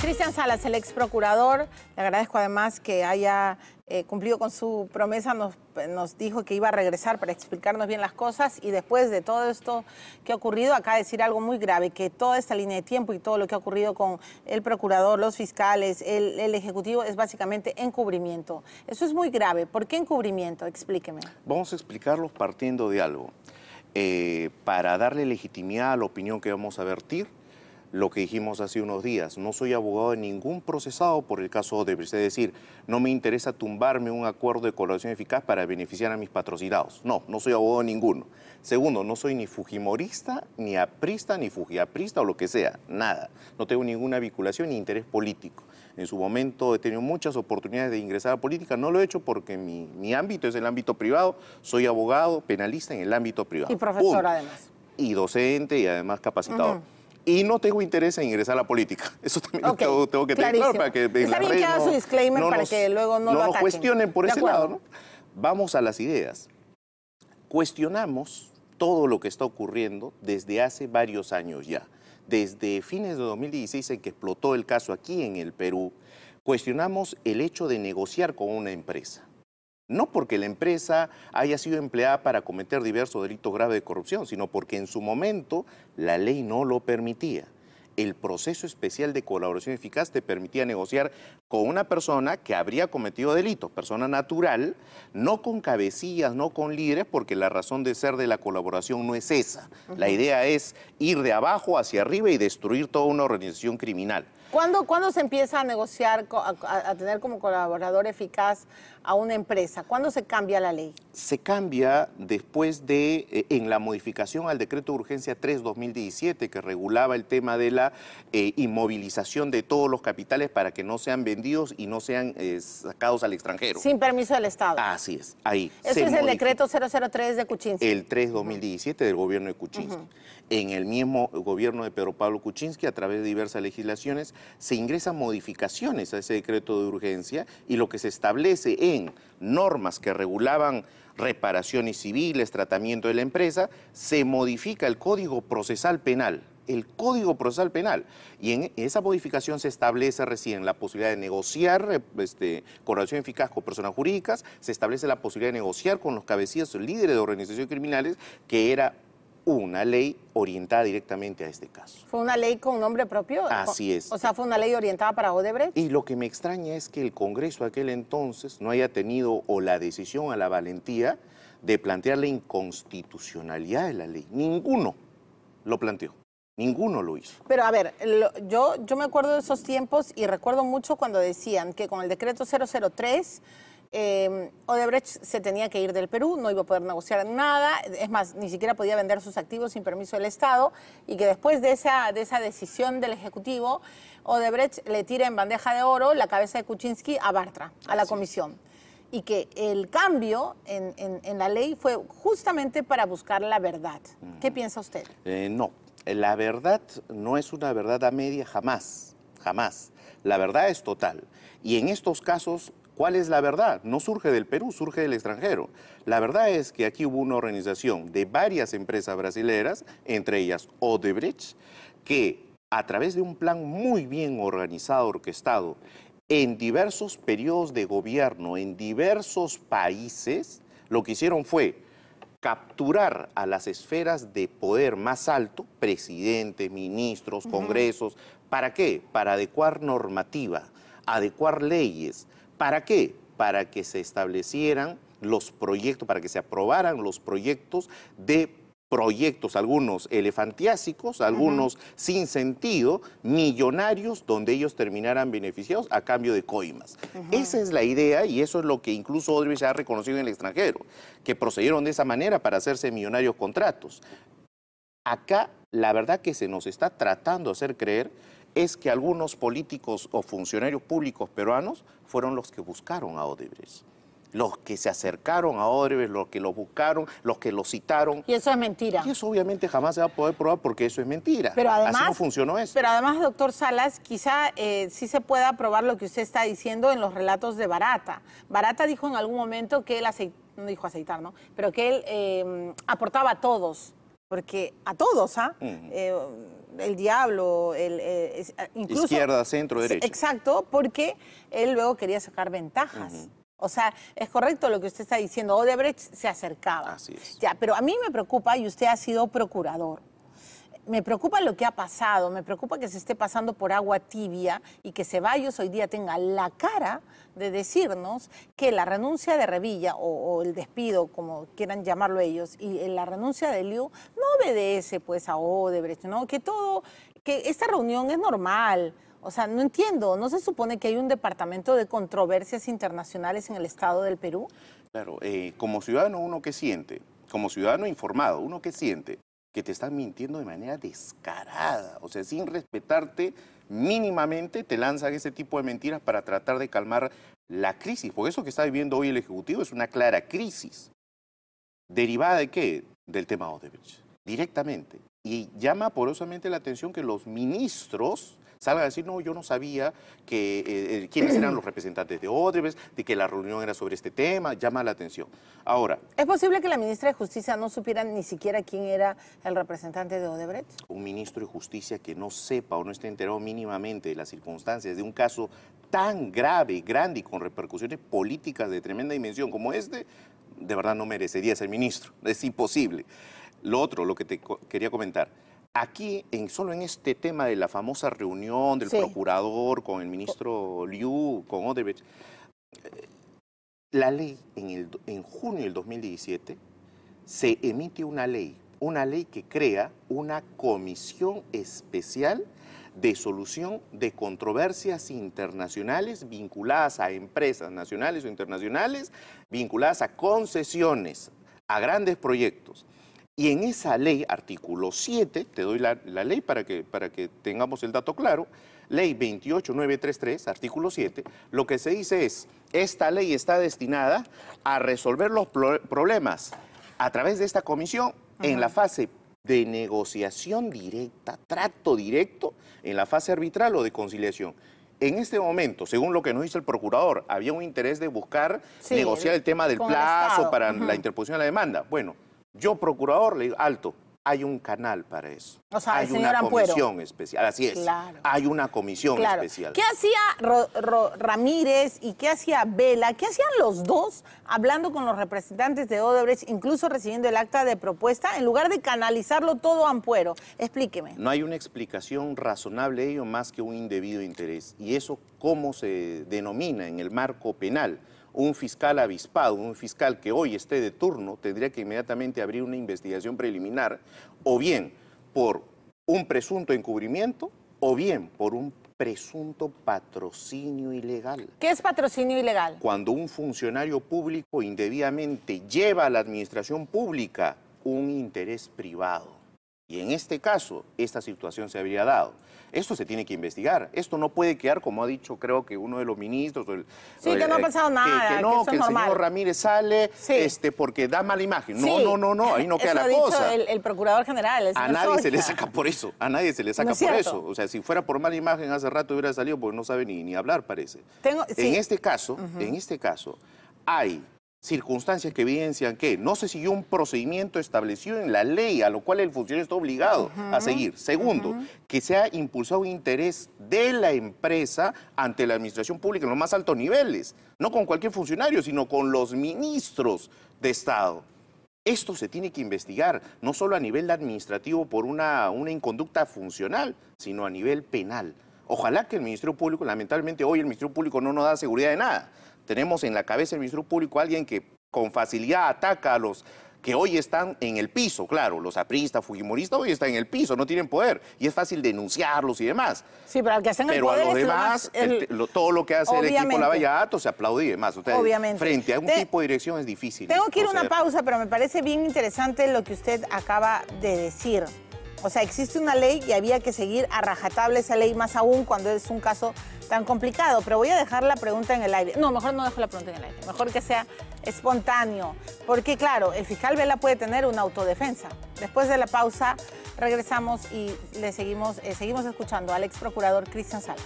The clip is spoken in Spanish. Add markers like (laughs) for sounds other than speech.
Cristian Salas, el ex procurador, le agradezco además que haya eh, cumplido con su promesa, nos, dijo que iba a regresar para explicarnos bien las cosas y después de todo esto que ha ocurrido, acá decir algo muy grave, que toda esta línea de tiempo y todo lo que ha ocurrido con el procurador, los fiscales, el Ejecutivo es básicamente encubrimiento. Eso es muy grave. ¿Por qué encubrimiento? Explíqueme. Vamos a explicarlo partiendo de algo. Eh, para darle legitimidad a la opinión que vamos a vertir, lo que dijimos hace unos días. No soy abogado de ningún procesado por el caso Odebrecht. Es decir, no me interesa tumbarme un acuerdo de colaboración eficaz para beneficiar a mis patrocinados. No, no soy abogado de ninguno. Segundo, no soy ni fujimorista, ni aprista, ni fujiaprista o lo que sea. Nada. No tengo ninguna vinculación ni interés político. En su momento he tenido muchas oportunidades de ingresar a política. No lo he hecho porque mi, mi ámbito es el ámbito privado. Soy abogado penalista en el ámbito privado. Y profesor además. Y docente y además capacitado. Uh -huh y no tengo interés en ingresar a la política. (laughs) Eso también okay, tengo, tengo, que tener claro para que Está la bien que haga no, su disclaimer no para nos, que luego no, no lo nos cuestionen por de ese acuerdo. lado. ¿no? Vamos a las ideas. Cuestionamos todo lo que está ocurriendo desde hace varios años ya. Desde fines de 2016 en que explotó el caso aquí en el Perú, cuestionamos el hecho de negociar con una empresa. No porque la empresa haya sido empleada para cometer diversos delitos graves de corrupción, sino porque en su momento la ley no lo permitía el proceso especial de colaboración eficaz te permitía negociar con una persona que habría cometido delitos, persona natural, no con cabecillas, no con líderes, porque la razón de ser de la colaboración no es esa. Uh -huh. La idea es ir de abajo hacia arriba y destruir toda una organización criminal. ¿Cuándo, ¿Cuándo, se empieza a negociar, a, a, tener como colaborador eficaz a una empresa? ¿Cuándo se cambia la ley? Se cambia después de, eh, en la modificación al decreto de urgencia 3-2017, que regulaba el tema de la eh, inmovilización de todos los capitales para que no sean vendidos y no sean eh, sacados al extranjero. Sin permiso del Estado. Así es, ahí. Ese es el decreto 003 de Kuczynski. El 3-2017 del gobierno de Kuczynski. Uh -huh. En el mismo gobierno de Pedro Pablo Kuczynski, a través de diversas legislaciones, se ingresan modificaciones a ese decreto de urgencia y lo que se establece en normas que regulaban reparaciones civiles, tratamiento de la empresa, se modifica el Código Procesal Penal el Código Procesal Penal. Y en esa modificación se establece recién la posibilidad de negociar este, colaboración eficaz con personas jurídicas, se establece la posibilidad de negociar con los cabecillas líderes de organizaciones criminales, que era una ley orientada directamente a este caso. ¿Fue una ley con nombre propio? Así es. O sea, ¿fue una ley orientada para Odebrecht? Y lo que me extraña es que el Congreso aquel entonces no haya tenido o la decisión o la valentía de plantear la inconstitucionalidad de la ley. Ninguno lo planteó. Ninguno lo hizo. Pero a ver, lo, yo, yo me acuerdo de esos tiempos y recuerdo mucho cuando decían que con el decreto 003 eh, Odebrecht se tenía que ir del Perú, no iba a poder negociar nada, es más, ni siquiera podía vender sus activos sin permiso del Estado y que después de esa, de esa decisión del Ejecutivo, Odebrecht le tira en bandeja de oro la cabeza de Kuczynski a Bartra, a la comisión. Y que el cambio en, en, en, la ley fue justamente para buscar la verdad. ¿Qué piensa usted? Eh, no, la verdad no es una verdad a media jamás, jamás. La verdad es total. Y en estos casos, ¿cuál es la verdad? No surge del Perú, surge del extranjero. La verdad es que aquí hubo una organización de varias empresas brasileras, entre ellas Odebrecht, que a través de un plan muy bien organizado, orquestado, en diversos periodos de gobierno, en diversos países, lo que hicieron fue capturar a las esferas de poder más alto, presidentes, ministros, congresos, uh -huh. ¿para qué? Para adecuar normativa, adecuar leyes. ¿Para qué? Para que se establecieran los proyectos, para que se aprobaran los proyectos de proyectos, algunos elefantiásicos, algunos uh -huh. sin sentido, millonarios, donde ellos terminaran beneficiados a cambio de coimas. Uh -huh. Esa es la idea y eso es lo que incluso Odebrecht ha reconocido en el extranjero, que procedieron de esa manera para hacerse millonarios contratos. Acá, la verdad que se nos está tratando de hacer creer es que algunos políticos o funcionarios públicos peruanos fueron los que buscaron a Odebrecht los que se acercaron a Odebrecht, los que lo buscaron, los que lo citaron. Y eso es mentira. Y eso obviamente jamás se va a poder probar porque eso es mentira. Pero además, Así no funcionó eso. Pero además, doctor Salas, quizá eh, sí se pueda probar lo que usted está diciendo en los relatos de Barata. Barata dijo en algún momento que él aceitar, no dijo aceitar, ¿no? Pero que él eh, aportaba a todos. Porque a todos, ¿ah? Eh, el diablo, el, eh, eh, incluso... Izquierda, centro, derecha. Exacto, porque él luego quería sacar ventajas. O sea, es correcto lo que usted está diciendo. Odebrecht se acercaba. Así es. Ya, pero a mí me preocupa, y usted ha sido procurador, me preocupa lo que ha pasado, me preocupa que se esté pasando por agua tibia y que Ceballos hoy día tenga la cara de decirnos que la renuncia de Revilla o, el despido, como quieran llamarlo ellos, y la renuncia de Liu no obedece pues a Odebrecht, ¿no? Que todo, que esta reunión es normal. O sea, no entiendo, ¿no se supone que hay un departamento de controversias internacionales en el Estado del Perú? Claro, eh, como ciudadano uno que siente, como ciudadano informado, uno que siente que te están mintiendo de manera descarada, o sea, sin respetarte mínimamente, te lanzan ese tipo de mentiras para tratar de calmar la crisis, porque eso que está viviendo hoy el Ejecutivo es una clara crisis. ¿Derivada de qué? Del tema Odebrecht, directamente. Y llama porosamente la atención que los ministros salga a decir, no, yo no sabía que, eh, eh, quiénes eran los representantes de Odebrecht, de que la reunión era sobre este tema, llama la atención. Ahora... ¿Es posible que la ministra de Justicia no supiera ni siquiera quién era el representante de Odebrecht? Un ministro de Justicia que no sepa o no esté enterado mínimamente de las circunstancias de un caso tan grave, grande y con repercusiones políticas de tremenda dimensión como este, de verdad no merecería ser ministro. Es imposible. Lo otro, lo que te quería comentar, Aquí, en, solo en este tema de la famosa reunión del procurador con el ministro Liu, con Odebrecht, eh, la ley en, el, en junio del 2017 se emite una ley, una ley que crea una comisión especial de solución de controversias internacionales vinculadas a empresas nacionales o internacionales, vinculadas a concesiones, a grandes proyectos. Y en esa ley, artículo 7, te doy la, ley para que, para que tengamos el dato claro, ley 28933, artículo 7, lo que se dice es, esta ley está destinada a resolver los problemas a través de esta comisión en la fase de negociación directa, trato directo, en la fase arbitral o de conciliación. En este momento, según lo que nos dice el procurador, había un interés de buscar negociar el tema del plazo para la interposición de la demanda. Bueno, yo, procurador, le digo, alto, hay un canal para eso. O sea, hay una comisión especial, así es. Hay una comisión especial. ¿Qué hacía Ramírez y qué hacía Vela? ¿Qué hacían los dos hablando con los representantes de Odebrecht, incluso recibiendo el acta de propuesta, en lugar de canalizarlo todo a Ampuero? Explíqueme. No hay una explicación razonable de ello más que un indebido interés. ¿Y eso cómo se denomina en el marco penal? Un fiscal avispado, un fiscal que hoy esté de turno, tendría que inmediatamente abrir una investigación preliminar, o bien por un presunto encubrimiento, o bien por un presunto patrocinio ilegal. ¿Qué es patrocinio ilegal? Cuando un funcionario público indebidamente lleva a la administración pública un interés privado. Y en este caso, esta situación se habría dado. Esto se tiene que investigar. Esto no puede quedar, como ha dicho, creo que uno de los ministros. sí, que no ha pasado nada. Que, no, que, el señor Ramírez sale este, porque da mala imagen. No, no, no, no, ahí no queda la ha cosa. El, procurador general. a nadie se le saca por eso. A nadie se le saca por eso. O sea, si fuera por mala imagen, hace rato hubiera salido porque no sabe ni, ni hablar, parece. en este caso, en este caso, hay circunstancias que evidencian que no se siguió un procedimiento establecido en la ley, a lo cual el funcionario está obligado a seguir. Segundo, que se ha impulsado un interés de la empresa ante la administración pública en los más altos niveles, no con cualquier funcionario, sino con los ministros de Estado. Esto se tiene que investigar, no solo a nivel administrativo por una, una inconducta funcional, sino a nivel penal. Ojalá que el Ministerio Público, lamentablemente hoy el Ministerio Público no nos da seguridad de nada, tenemos en la cabeza del Ministerio Público a alguien que con facilidad ataca a los que hoy están en el piso, claro, los apristas, fujimoristas hoy están en el piso, no tienen poder y es fácil denunciarlos y demás. Sí, pero al que hacen el poder a los demás, todo lo que hace el equipo Lavallato se aplaude y demás. obviamente. Frente a un tipo de dirección es difícil. Tengo que ir a una pausa, pero me parece bien interesante lo que usted acaba de decir. O sea, existe una ley y había que seguir a rajatabla esa ley, más aún cuando es un caso tan complicado. Pero voy a dejar la pregunta en el aire. No, mejor no dejo la pregunta en el aire. Mejor que sea espontáneo. Porque, claro, el fiscal Vela puede tener una autodefensa. Después de la pausa, regresamos y le seguimos, eh, seguimos escuchando al ex procurador Cristian Salas.